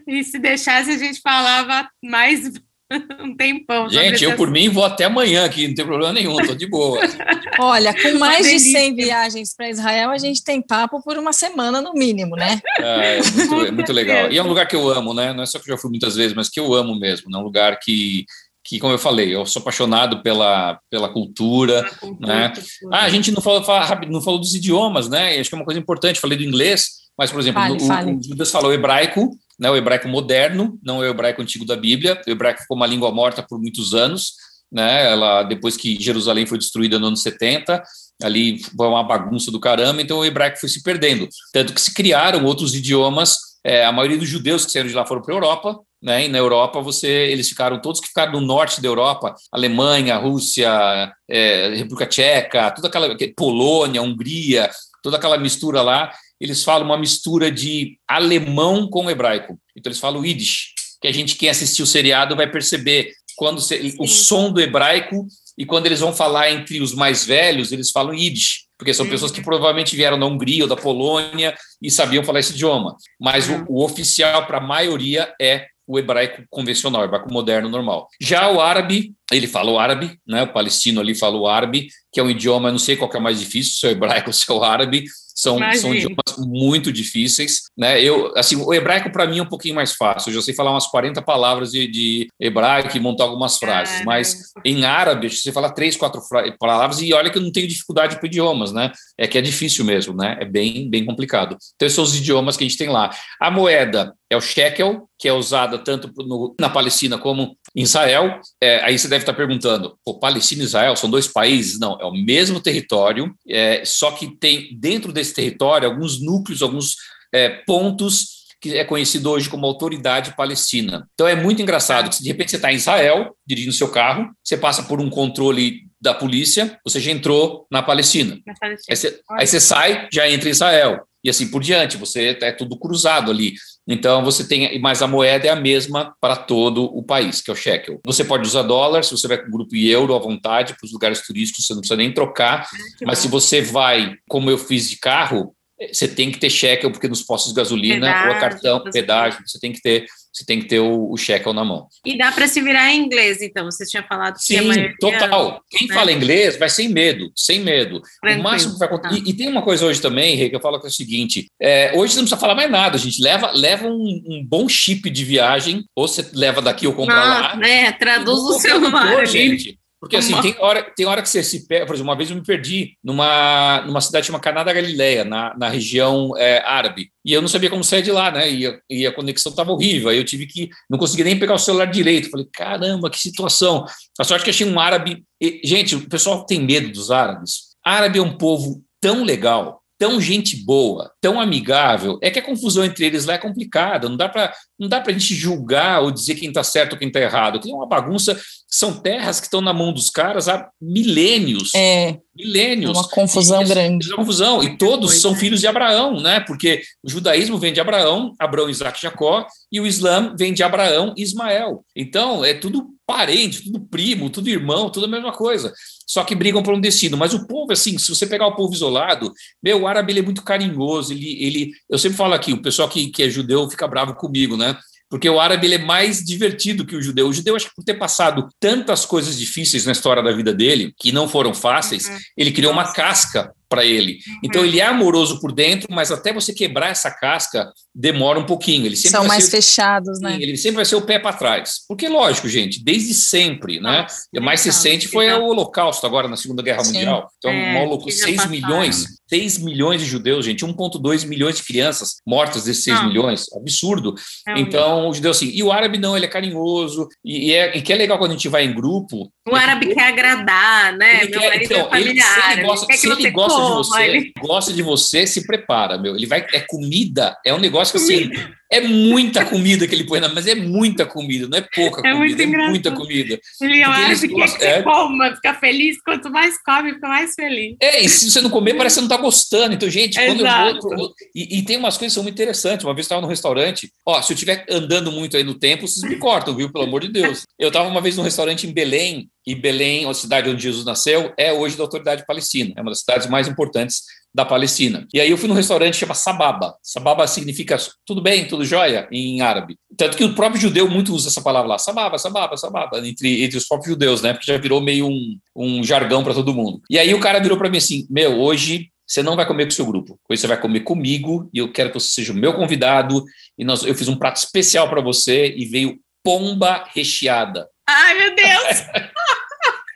E se deixasse, a gente falava mais um tempão. Gente, eu por mim vou até amanhã aqui, não tem problema nenhum, tô de boa. Olha, com mais de 100 viagens para Israel, a gente tem papo por uma semana no mínimo, né? É, é muito, é muito legal. E é um lugar que eu amo, né? Não é só que eu já fui muitas vezes, mas que eu amo mesmo. É um lugar que que, como eu falei, eu sou apaixonado pela, pela cultura, cultura né? Cultura. Ah, a gente não falou, não falou dos idiomas, né? Acho que é uma coisa importante, falei do inglês, mas, por exemplo, fale, o, fale. o Judas falou hebraico, né, o hebraico moderno, não é o hebraico antigo da Bíblia. O hebraico ficou uma língua morta por muitos anos, né? Ela depois que Jerusalém foi destruída no ano 70, ali foi uma bagunça do caramba, então o hebraico foi se perdendo. Tanto que se criaram outros idiomas, é, a maioria dos judeus que saíram de lá foram para a Europa, né? E na Europa você, eles ficaram todos que ficaram no norte da Europa, Alemanha, Rússia, é, República Tcheca, toda aquela Polônia, Hungria, toda aquela mistura lá, eles falam uma mistura de alemão com hebraico. Então eles falam Yiddish, que a gente quem assistiu o seriado vai perceber quando se, o som do hebraico e quando eles vão falar entre os mais velhos, eles falam Yiddish, porque são pessoas que uhum. provavelmente vieram da Hungria ou da Polônia e sabiam falar esse idioma. Mas o, o oficial para a maioria é o hebraico convencional, o hebraico moderno normal. Já o árabe, ele fala o árabe, né? O palestino ali fala o árabe, que é um idioma, não sei qual é mais difícil, se é o hebraico ou se é o árabe, são, são idiomas muito difíceis, né? Eu, assim, o hebraico para mim é um pouquinho mais fácil. Eu já sei falar umas 40 palavras de, de hebraico e montar algumas frases, mas em árabe você fala três, quatro palavras e olha que eu não tenho dificuldade para idiomas, né? É que é difícil mesmo, né? É bem, bem complicado. Então esses são os idiomas que a gente tem lá. A moeda é o shekel, que é usada tanto no, na Palestina como em Israel. É, aí você deve estar perguntando, pô, Palestina e Israel são dois países? Não, é o mesmo território, é, só que tem dentro desse território alguns núcleos, alguns é, pontos que é conhecido hoje como Autoridade Palestina. Então é muito engraçado que de repente você está em Israel, dirigindo seu carro, você passa por um controle da polícia, você já entrou na Palestina. Na Palestina. Aí, você, aí você sai, já entra em Israel e assim por diante. Você é tudo cruzado ali. Então você tem, mas a moeda é a mesma para todo o país, que é o shekel. Você pode usar dólar, se você vai com o grupo euro à vontade para os lugares turísticos, você não precisa nem trocar. Ah, mas se você vai, como eu fiz de carro, você tem que ter shekel, porque nos postos de gasolina pedágio, ou a cartão, pedágio, você tem que ter você tem que ter o, o shekel na mão. E dá para se virar em inglês, então? Você tinha falado Sim, maioria, total. Quem né? fala inglês vai sem medo, sem medo. Tranquilo. O máximo que vai acontecer. E, e, tem uma coisa hoje também, Rê, que eu falo que é o seguinte: é, hoje você não precisa falar mais nada, gente. Leva, leva um, um, bom chip de viagem, ou você leva daqui ou compra Nossa, lá. Né? Traduz o celular. Gente. Porque assim, tem hora, tem hora que você se perde. Por exemplo, uma vez eu me perdi numa, numa cidade chamada Caná da Galileia, na, na região é, árabe. E eu não sabia como sair de lá, né? E a, e a conexão estava horrível. Aí eu tive que. Não conseguia nem pegar o celular direito. Falei, caramba, que situação. A sorte que achei um árabe. E, gente, o pessoal tem medo dos árabes. Árabe é um povo tão legal, tão gente boa, tão amigável, é que a confusão entre eles lá é complicada. Não dá para não dá para a gente julgar ou dizer quem está certo ou quem está errado. Tem uma bagunça. São terras que estão na mão dos caras há milênios. É. Milênios. Uma confusão e, grande. Uma confusão. E todos são filhos de Abraão, né? Porque o judaísmo vem de Abraão, Abraão, Isaac, Jacó, e o Islã vem de Abraão e Ismael. Então, é tudo parente, tudo primo, tudo irmão, tudo a mesma coisa só que brigam por um destino. Mas o povo, assim, se você pegar o povo isolado, meu, o árabe ele é muito carinhoso, ele, ele, eu sempre falo aqui, o pessoal que, que é judeu fica bravo comigo, né? Porque o árabe ele é mais divertido que o judeu. O judeu, acho que por ter passado tantas coisas difíceis na história da vida dele, que não foram fáceis, uhum. ele criou uma casca para ele. Uhum. Então ele é amoroso por dentro, mas até você quebrar essa casca demora um pouquinho. Ele São mais ser, fechados, né? Ele sempre vai ser o pé para trás. Porque lógico, gente, desde sempre, né? Nossa, mais recente foi o Holocausto agora na Segunda Guerra Sim. Mundial. Então, é, um 6 milhões, 6 milhões de judeus, gente, 1.2 milhões de crianças mortas desses 6 não. milhões, absurdo. É então, o judeu assim, e o árabe não, ele é carinhoso e, e é e que é legal quando a gente vai em grupo. O árabe quer agradar, né? Ele Meu quer, então, é familiar, ele, se ele gosta, ele se ele gosta de você, ele... gosta de você, se prepara, meu. Ele vai. É comida, é um negócio que assim. É muita comida que ele põe na mas é muita comida, não é pouca é comida, é muita comida. Ele acha que, gostam, é, coma, fica feliz, quanto mais come, fica mais feliz. É, e se você não comer, parece que você não está gostando. Então, gente, quando Exato. eu vou. E, e, tem umas coisas que são muito interessantes. Uma vez eu estava no restaurante, ó, se eu estiver andando muito aí no tempo, vocês me cortam, viu? Pelo amor de Deus. Eu estava uma vez num restaurante em Belém, e Belém, a cidade onde Jesus nasceu, é hoje da autoridade palestina. É uma das cidades mais importantes da Palestina. E aí eu fui num restaurante que chama Sababa. Sababa significa tudo bem, tudo jóia em árabe. Tanto que o próprio judeu muito usa essa palavra lá, Sababa, Sababa, Sababa, entre, entre os próprios judeus, né? Porque já virou meio um, um jargão para todo mundo. E aí o cara virou para mim assim: Meu, hoje você não vai comer com o seu grupo, hoje você vai comer comigo e eu quero que você seja o meu convidado. E nós, eu fiz um prato especial para você e veio pomba recheada. Ai, meu Deus!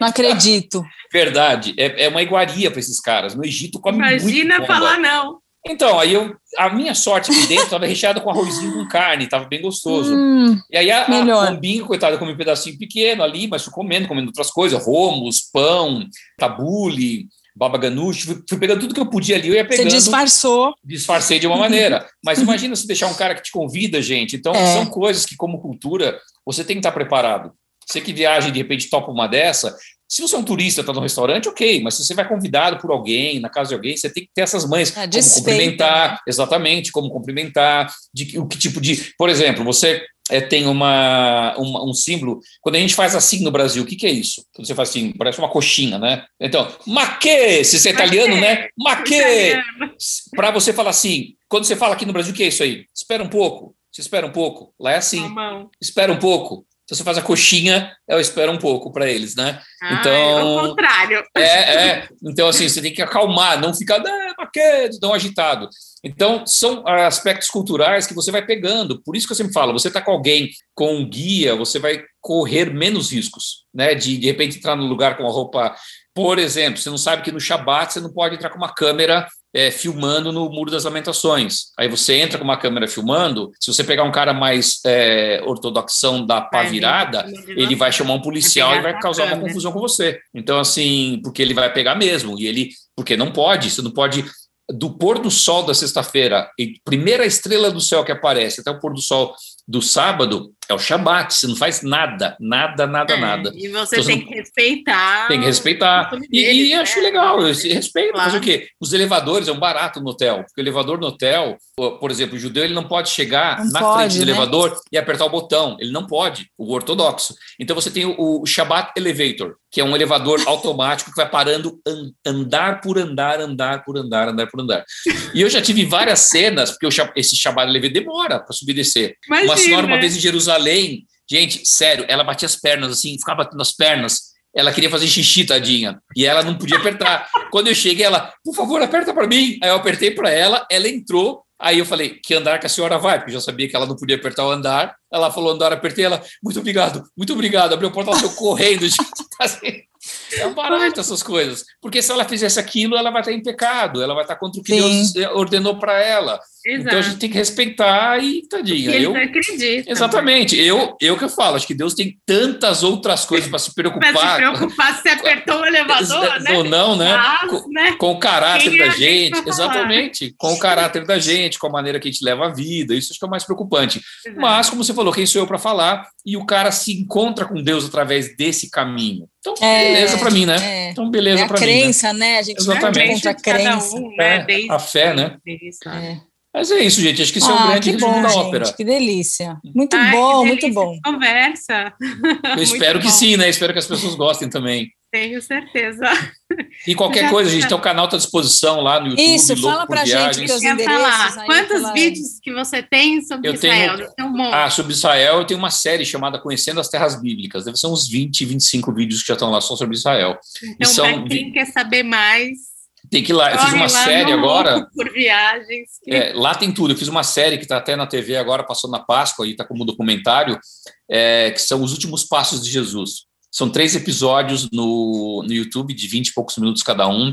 Não acredito. Verdade. É, é uma iguaria para esses caras. No Egito come Imagina muito falar não. Então, aí eu, a minha sorte aqui dentro estava recheada com arrozinho com carne, estava bem gostoso. Hum, e aí a, a pombinha, coitada, comeu um pedacinho pequeno ali, mas fui comendo, comendo outras coisas, romos, pão, tabule, baba ganoush, fui, fui, pegando tudo que eu podia ali, eu ia pegando. Você disfarçou. Disfarcei de uma maneira. Mas imagina se deixar um cara que te convida, gente. Então, é. são coisas que, como cultura, você tem que estar preparado. Você que viaja e de repente topa uma dessa, se você é um turista, está no restaurante, ok, mas se você vai convidado por alguém, na casa de alguém, você tem que ter essas mães, é, como cumprimentar, exatamente, como cumprimentar, de o que tipo de. Por exemplo, você é, tem uma, uma, um símbolo. Quando a gente faz assim no Brasil, o que, que é isso? Quando você faz assim, parece uma coxinha, né? Então, maquê, se você é italiano, né? Maquê! Para você falar assim, quando você fala aqui no Brasil, o que é isso aí? Espera um pouco. Você espera um pouco. Lá é assim. Espera um pouco. Se você faz a coxinha, eu espero um pouco para eles, né? Ah, então, é o contrário. É, é. Então, assim, você tem que acalmar, não ficar ah, tão agitado. Então, são aspectos culturais que você vai pegando. Por isso que eu sempre falo, você está com alguém, com um guia, você vai correr menos riscos, né? De, de repente, entrar no lugar com a roupa... Por exemplo, você não sabe que no Shabat você não pode entrar com uma câmera é, filmando no Muro das Lamentações. Aí você entra com uma câmera filmando, se você pegar um cara mais é, ortodoxão da pá virada, ele vai chamar um policial e vai causar uma confusão com você. Então, assim, porque ele vai pegar mesmo, e ele, porque não pode, você não pode do pôr do sol da sexta-feira, primeira estrela do céu que aparece até o pôr do sol do sábado, é o Shabat, você não faz nada, nada, nada, é, nada. E você então, tem que respeitar. Tem que respeitar. E, deles, e né? acho legal, eu respeito. Claro. Fazer o quê? Os elevadores é um barato no hotel, porque o elevador no hotel, por exemplo, o judeu ele não pode chegar não na pode, frente do né? elevador e apertar o botão. Ele não pode, o ortodoxo. Então você tem o, o Shabbat Elevator, que é um elevador automático que vai parando an, andar por andar, andar por andar, andar por andar. E eu já tive várias cenas, porque esse Shabbat Elevator demora para subir e descer. Imagina. Uma senhora, uma vez em Jerusalém, gente, sério, ela batia as pernas assim, ficava batendo as pernas. Ela queria fazer xixi, tadinha, e ela não podia apertar. Quando eu cheguei, ela, por favor, aperta para mim. Aí eu apertei para ela, ela entrou. Aí eu falei, que andar que a senhora vai? Porque eu já sabia que ela não podia apertar o andar. Ela falou andar, apertei ela, muito obrigado, muito obrigado. Abriu o portal, saiu correndo. assim, é um barato essas coisas. Porque se ela fizesse aquilo, ela vai estar em pecado, ela vai estar contra o que Sim. Deus ordenou para ela. Exato. Então a gente tem que respeitar e tadinha. E eu acredito. Exatamente. Eu, eu que eu falo, acho que Deus tem tantas outras coisas para se preocupar. Para se preocupar se você apertou o elevador, né? Ou não, né? Mas, com, né? com, o caráter Quem da é gente. Exatamente. Com o caráter da gente, com a maneira que a gente leva a vida. Isso acho que é o mais preocupante. Exato. Mas, como você falou, quem sou eu para falar? E o cara se encontra com Deus através desse caminho. Então, é, beleza para mim, né? É. Então, beleza é para mim. A crença, né? né? A gente Exatamente. encontra a crença. Um, né? É, a fé, né? É. Mas é isso, gente. Acho que isso ah, é um ah, grande resumo bom, da gente, ópera. Que delícia. Muito Ai, bom, muito bom. Conversa. Eu espero que sim, né? Espero que as pessoas gostem também. Tenho certeza. E qualquer Já coisa, a gente tem o canal à disposição lá no YouTube. Isso, fala pra viagens. gente os Quer falar, quantos falar. vídeos que você tem sobre eu Israel? Tenho, um ah, sobre Israel eu tenho uma série chamada Conhecendo as Terras Bíblicas. Deve ser uns 20, 25 vídeos que já estão lá só sobre Israel. Então, são... quem quer saber mais, tem que ir lá. Eu fiz uma série agora. Por viagens. É, lá tem tudo. Eu fiz uma série que está até na TV agora, passou na Páscoa e está como documentário, é, que são os últimos passos de Jesus. São três episódios no, no YouTube, de 20 e poucos minutos cada um.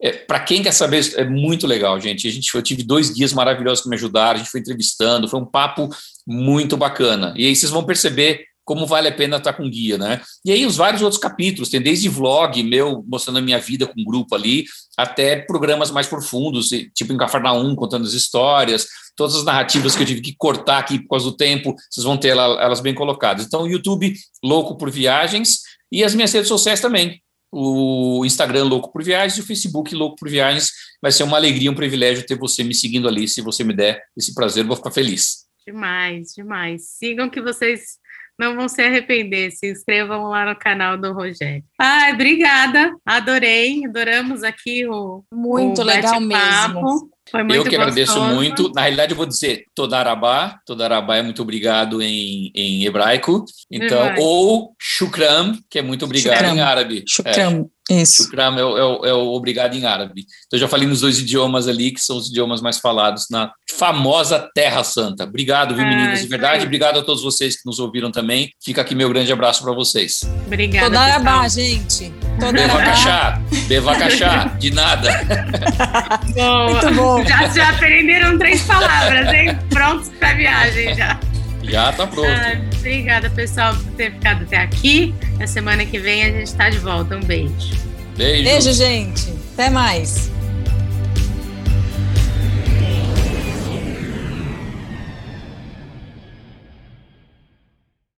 É, Para quem quer saber, é muito legal, gente. A gente. Eu tive dois guias maravilhosos que me ajudaram, a gente foi entrevistando, foi um papo muito bacana. E aí vocês vão perceber como vale a pena estar com guia, né? E aí os vários outros capítulos, tem desde vlog meu mostrando a minha vida com um grupo ali, até programas mais profundos, tipo em Cafarnaum, contando as histórias, todas as narrativas que eu tive que cortar aqui por causa do tempo, vocês vão ter elas bem colocadas. Então, o YouTube Louco por Viagens e as minhas redes sociais também. O Instagram Louco por Viagens e o Facebook Louco por Viagens. Vai ser uma alegria, um privilégio ter você me seguindo ali. Se você me der esse prazer, vou ficar feliz. Demais, demais. Sigam que vocês não vão se arrepender. Se inscrevam lá no canal do Rogério. Ai, obrigada. Adorei. Adoramos aqui o. Muito o legal mesmo. Foi muito Eu que gostoso. agradeço muito. Na realidade, eu vou dizer Todarabá. Todarabá é muito obrigado em, em hebraico. Então, ou Shukram, que é muito obrigado shukram. em árabe. Shukram. Isso. Shukram é o, é, o, é o obrigado em árabe. Então, eu já falei nos dois idiomas ali, que são os idiomas mais falados na famosa Terra Santa. Obrigado, viu, meninas? De verdade, obrigado a todos vocês que nos ouviram também. Fica aqui meu grande abraço para vocês. Obrigada. Todarabá, gente. Bevacachá. Bevacachá. De nada. Boa. Muito bom. Já, já aprenderam três palavras, hein? Prontos para a viagem já. Já tá pronto. Ah, obrigada, pessoal, por ter ficado até aqui. Na semana que vem a gente está de volta. Um beijo. Beijo. Beijo, gente. Até mais.